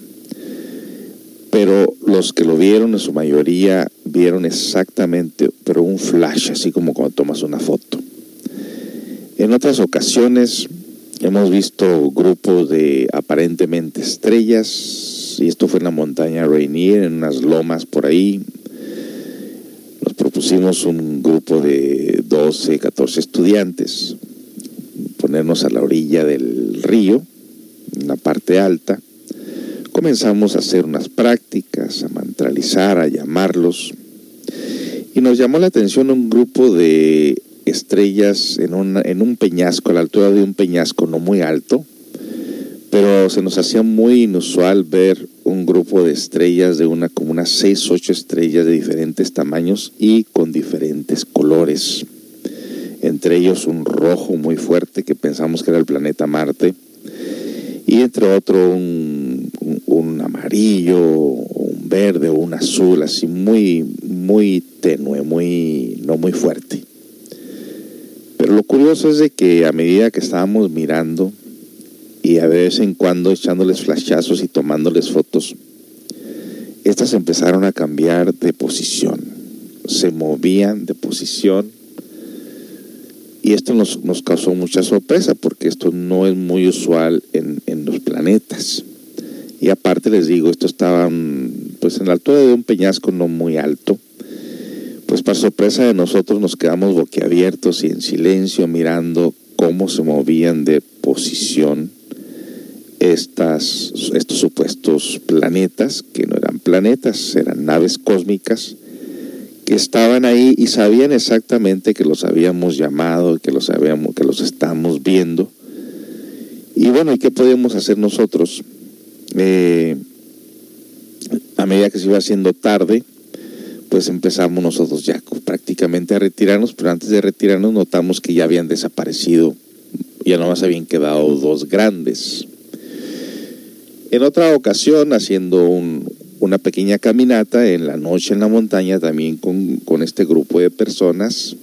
Pero los que lo vieron, en su mayoría, vieron exactamente, pero un flash, así como cuando tomas una foto. En otras ocasiones hemos visto grupos de aparentemente estrellas, y esto fue en la montaña Rainier, en unas lomas por ahí. Nos propusimos un grupo de 12, 14 estudiantes, ponernos a la orilla del río, la parte alta. Comenzamos a hacer unas prácticas, a mantralizar, a llamarlos. Y nos llamó la atención un grupo de estrellas en, en un peñasco, a la altura de un peñasco no muy alto, pero se nos hacía muy inusual ver un grupo de estrellas de una como unas 6, 8 estrellas de diferentes tamaños y con diferentes colores. Entre ellos un rojo muy fuerte que pensamos que era el planeta Marte y entre otro un, un, un amarillo, un verde o un azul, así muy, muy tenue, muy, no muy fuerte. Pero lo curioso es de que a medida que estábamos mirando y a vez en cuando echándoles flashazos y tomándoles fotos, estas empezaron a cambiar de posición, se movían de posición y esto nos, nos causó mucha sorpresa porque esto no es muy usual en, en los planetas. Y aparte les digo, esto estaba pues en la altura de un peñasco no muy alto. Pues para sorpresa de nosotros nos quedamos boquiabiertos y en silencio mirando cómo se movían de posición estas, estos supuestos planetas, que no eran planetas, eran naves cósmicas estaban ahí y sabían exactamente que los habíamos llamado, que los, habíamos, que los estábamos viendo. Y bueno, ¿y qué podemos hacer nosotros? Eh, a medida que se iba haciendo tarde, pues empezamos nosotros ya prácticamente a retirarnos, pero antes de retirarnos notamos que ya habían desaparecido, ya nomás habían quedado dos grandes. En otra ocasión, haciendo una pequeña caminata en la noche en la montaña, también con, con este grupo de personas,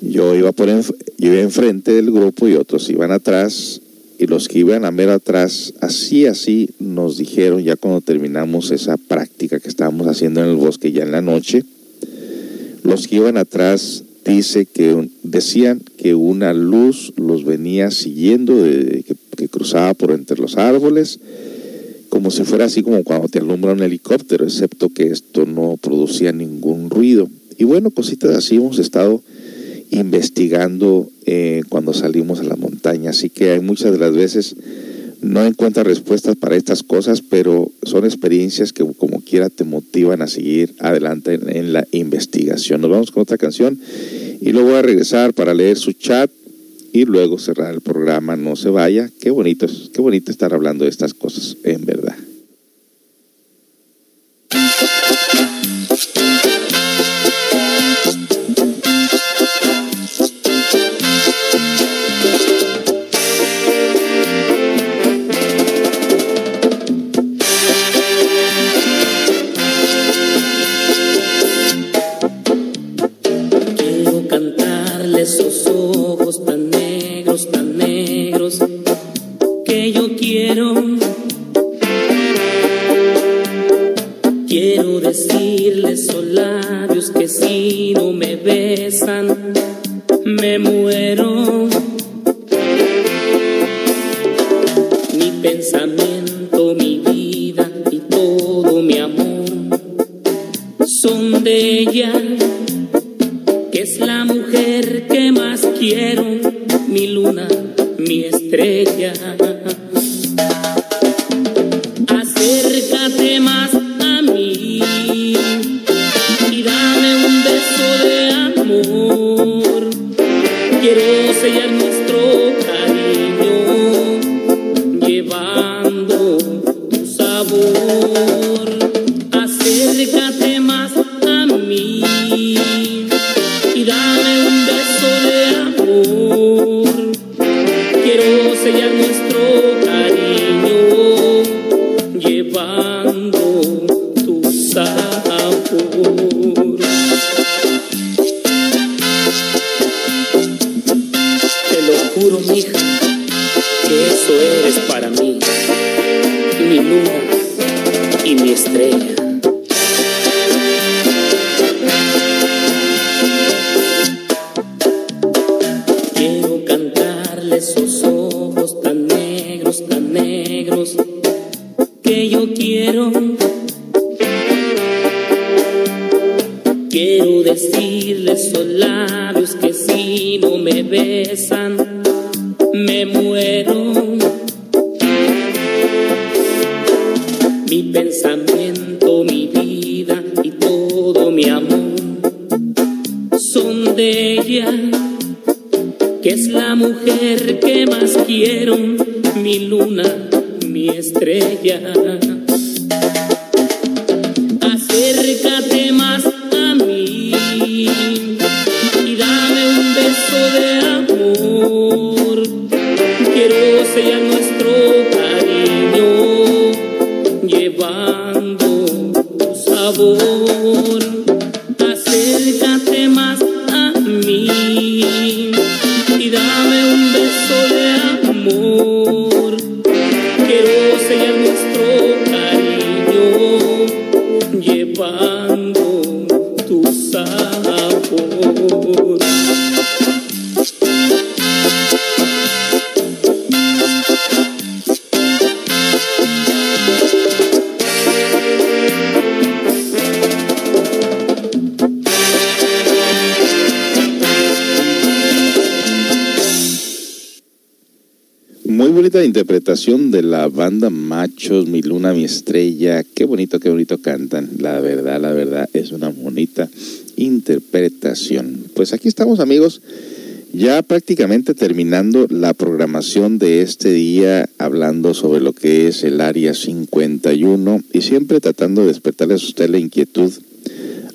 yo iba, por yo iba enfrente del grupo y otros iban atrás y los que iban a ver atrás, así, así nos dijeron ya cuando terminamos esa práctica que estábamos haciendo en el bosque ya en la noche, los que iban atrás dice que decían que una luz los venía siguiendo, de, que, cruzaba por entre los árboles, como si fuera así como cuando te alumbra un helicóptero, excepto que esto no producía ningún ruido. Y bueno, cositas así hemos estado investigando eh, cuando salimos a la montaña. Así que hay muchas de las veces no encuentras respuestas para estas cosas, pero son experiencias que como quiera te motivan a seguir adelante en, en la investigación. Nos vamos con otra canción y luego voy a regresar para leer su chat y luego cerrar el programa. No se vaya. Qué bonito, qué bonito estar hablando de estas cosas, en verdad. Quiero. Quiero decirle esos labios que si no me besan, me muero. Mi pensamiento, mi vida y todo mi amor son de ella que es la mujer que más quiero, mi luna, mi estrella. Interpretación de la banda Machos, Mi Luna, Mi Estrella. Qué bonito, qué bonito cantan. La verdad, la verdad, es una bonita interpretación. Pues aquí estamos, amigos, Ya prácticamente terminando la programación de este día, hablando sobre lo que es el Área 51 y siempre tratando de despertarles a usted la inquietud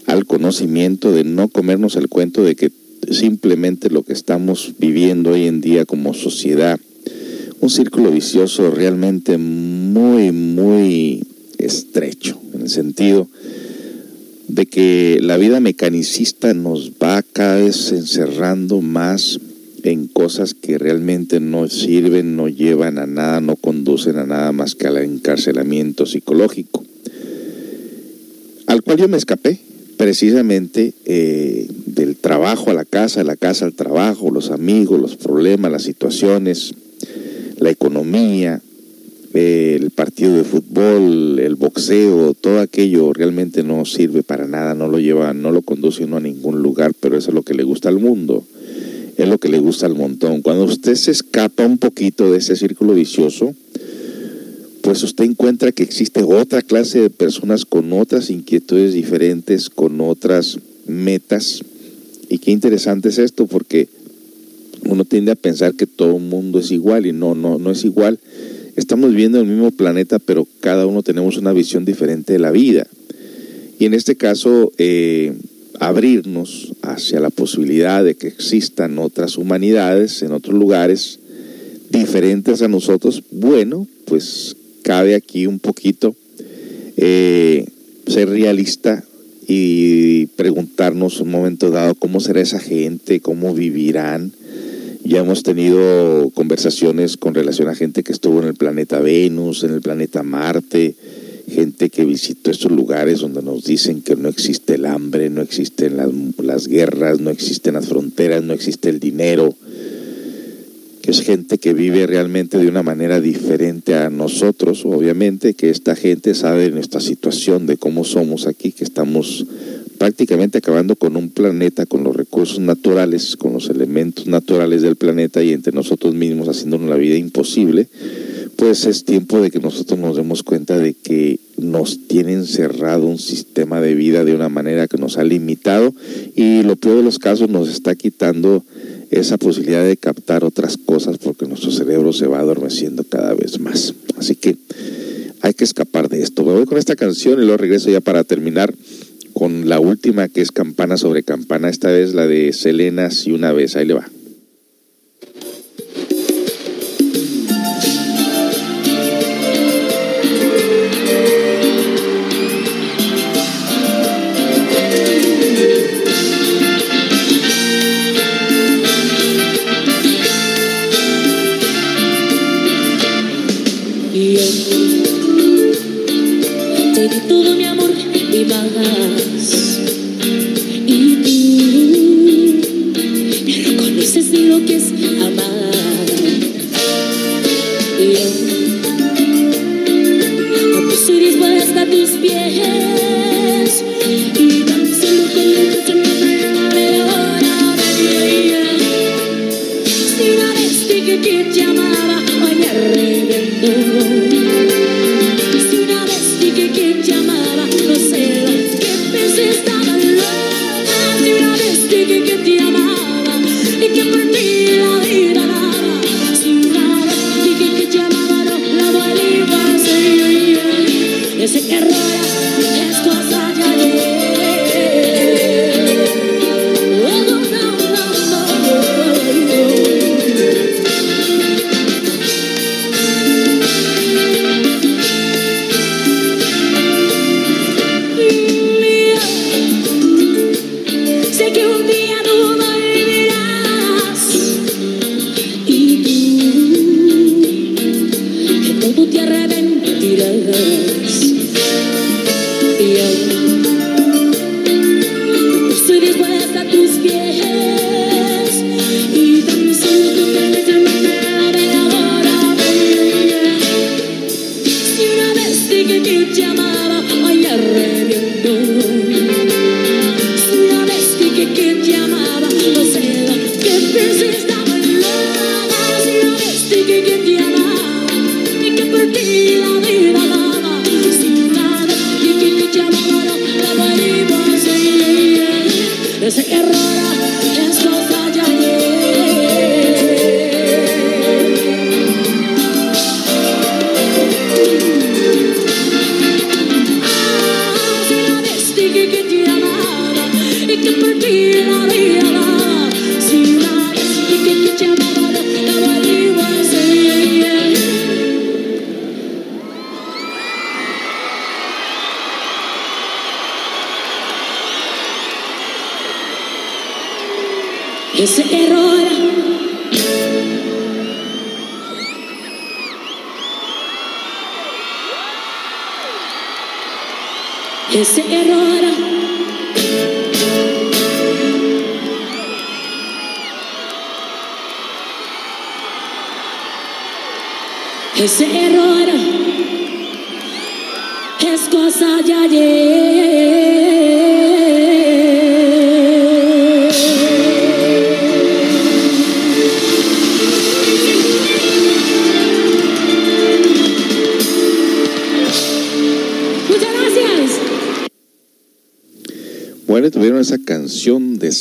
al conocimiento de no comernos el cuento de que simplemente lo que estamos viviendo hoy en día como sociedad, un círculo vicioso realmente muy, muy estrecho, en el sentido de que la vida mecanicista nos va cada vez encerrando más en cosas que realmente no sirven, no llevan a nada, no conducen a nada más que al encarcelamiento psicológico, al cual yo me escapé precisamente eh, del trabajo a la casa, de la casa al trabajo, los amigos, los problemas, las situaciones, la economía, el partido de fútbol, el boxeo, todo aquello realmente no sirve para nada, no lo lleva, no lo conduce uno a ningún lugar, pero eso es lo que le gusta al mundo, es lo que le gusta al montón. Cuando usted se escapa un poquito de ese círculo vicioso, pues usted encuentra que existe otra clase de personas con otras inquietudes diferentes, con otras metas. Y qué interesante es esto, porque uno tiende a pensar que todo el mundo es igual y no, no, no es igual. Estamos viviendo el mismo planeta, pero cada uno tenemos una visión diferente de la vida. Y en este caso, eh, abrirnos hacia la posibilidad de que existan otras humanidades en otros lugares diferentes a nosotros, bueno, pues cabe aquí un poquito eh, ser realista y preguntarnos un momento dado cómo será esa gente, cómo vivirán, ya hemos tenido conversaciones con relación a gente que estuvo en el planeta Venus, en el planeta Marte, gente que visitó estos lugares donde nos dicen que no existe el hambre, no existen las, las guerras, no existen las fronteras, no existe el dinero, que es gente que vive realmente de una manera diferente a nosotros, obviamente, que esta gente sabe nuestra situación, de cómo somos aquí, que estamos prácticamente acabando con un planeta, con los recursos naturales, con los elementos naturales del planeta y entre nosotros mismos haciéndonos la vida imposible, pues es tiempo de que nosotros nos demos cuenta de que nos tiene encerrado un sistema de vida de una manera que nos ha limitado y lo peor de los casos nos está quitando esa posibilidad de captar otras cosas porque nuestro cerebro se va adormeciendo cada vez más. Así que hay que escapar de esto. Me voy con esta canción y luego regreso ya para terminar con la última que es Campana sobre Campana, esta vez la de Selena si una vez, ahí le va. Ese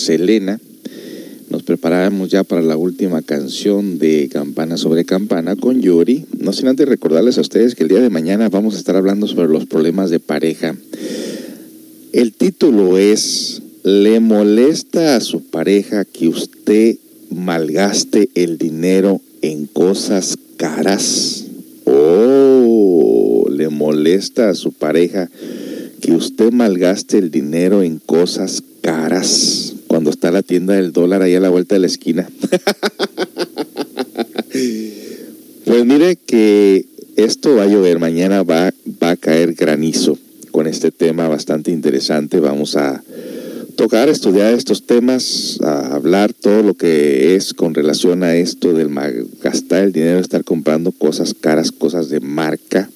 Selena. Nos preparamos ya para la última canción de Campana sobre Campana con Yuri. No sin antes recordarles a ustedes que el día de mañana vamos a estar hablando sobre los problemas de pareja. El título es ¿Le molesta a su pareja que usted malgaste el dinero en cosas caras? Oh, le molesta a su pareja que usted malgaste el dinero en cosas caras está la tienda del dólar ahí a la vuelta de la esquina. pues mire que esto va a llover, mañana va, va a caer granizo con este tema bastante interesante. Vamos a tocar, estudiar estos temas, a hablar todo lo que es con relación a esto del gastar el dinero, estar comprando cosas caras, cosas de marca.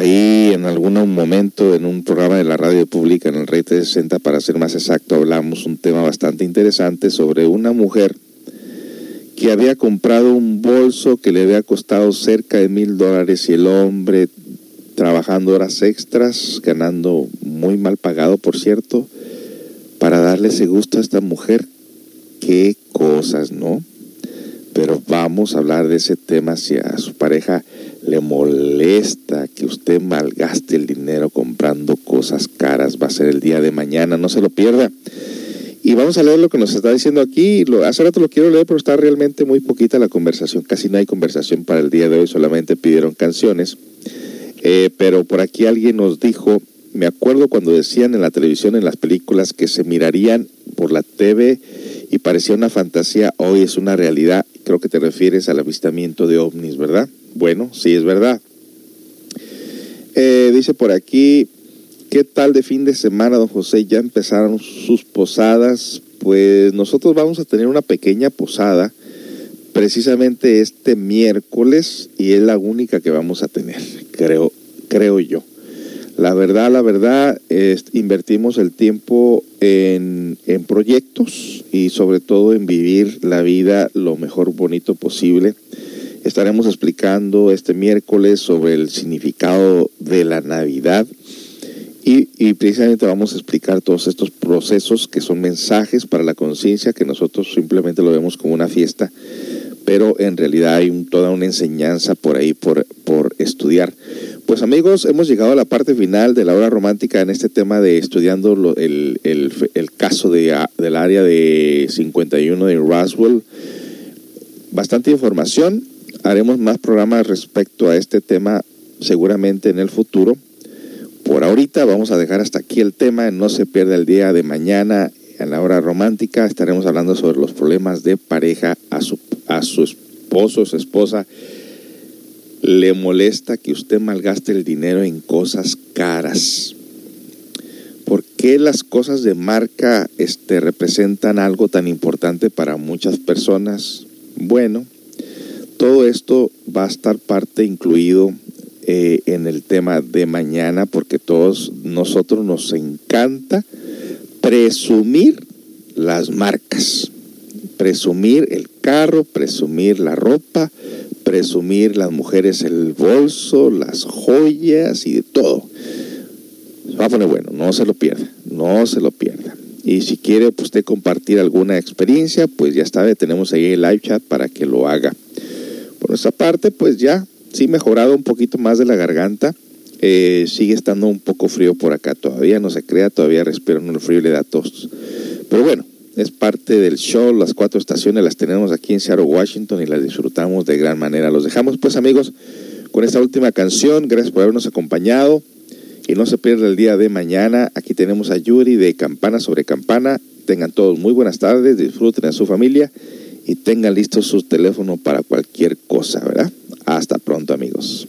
Ahí en algún momento en un programa de la radio pública en el Rey 360, para ser más exacto, hablamos un tema bastante interesante sobre una mujer que había comprado un bolso que le había costado cerca de mil dólares y el hombre trabajando horas extras, ganando muy mal pagado, por cierto, para darle ese gusto a esta mujer. Qué cosas, ¿no? Pero vamos a hablar de ese tema si a su pareja le molesta que usted malgaste el dinero comprando cosas caras. Va a ser el día de mañana, no se lo pierda. Y vamos a leer lo que nos está diciendo aquí. Lo, hace rato lo quiero leer, pero está realmente muy poquita la conversación. Casi no hay conversación para el día de hoy, solamente pidieron canciones. Eh, pero por aquí alguien nos dijo, me acuerdo cuando decían en la televisión, en las películas, que se mirarían por la TV y parecía una fantasía, hoy es una realidad. Creo que te refieres al avistamiento de ovnis, ¿verdad? Bueno, sí es verdad. Eh, dice por aquí, ¿qué tal de fin de semana, don José? Ya empezaron sus posadas. Pues nosotros vamos a tener una pequeña posada precisamente este miércoles y es la única que vamos a tener, creo, creo yo. La verdad, la verdad, es, invertimos el tiempo en, en, proyectos y sobre todo en vivir la vida lo mejor bonito posible. Estaremos explicando este miércoles sobre el significado de la Navidad y, y precisamente vamos a explicar todos estos procesos que son mensajes para la conciencia que nosotros simplemente lo vemos como una fiesta pero en realidad hay un, toda una enseñanza por ahí por, por estudiar. Pues amigos, hemos llegado a la parte final de la hora romántica en este tema de estudiando el, el, el, caso de, del área de 51 de Roswell. Bastante información. Haremos más programas respecto a este tema seguramente en el futuro. Por ahorita vamos a dejar hasta aquí el tema. No se pierda el día de mañana en la hora romántica. Estaremos hablando sobre los problemas de pareja a su a su esposo su esposa le molesta que usted malgaste el dinero en cosas caras. ¿Por qué las cosas de marca este, representan algo tan importante para muchas personas? Bueno, todo esto va a estar parte incluido eh, en el tema de mañana porque todos nosotros nos encanta presumir las marcas presumir el carro, presumir la ropa, presumir las mujeres el bolso, las joyas y de todo. Va a poner bueno, no se lo pierda, no se lo pierda. Y si quiere usted compartir alguna experiencia, pues ya está, tenemos ahí el live chat para que lo haga. Por nuestra parte, pues ya, sí mejorado un poquito más de la garganta. Eh, sigue estando un poco frío por acá todavía, no se crea, todavía respiro un frío y le da tos. Pero bueno, es parte del show. Las cuatro estaciones las tenemos aquí en Seattle, Washington y las disfrutamos de gran manera. Los dejamos pues amigos con esta última canción. Gracias por habernos acompañado. Y no se pierda el día de mañana. Aquí tenemos a Yuri de Campana sobre Campana. tengan todos muy buenas tardes, disfruten a su familia y tengan listo su teléfono para cualquier cosa, ¿verdad? Hasta pronto amigos.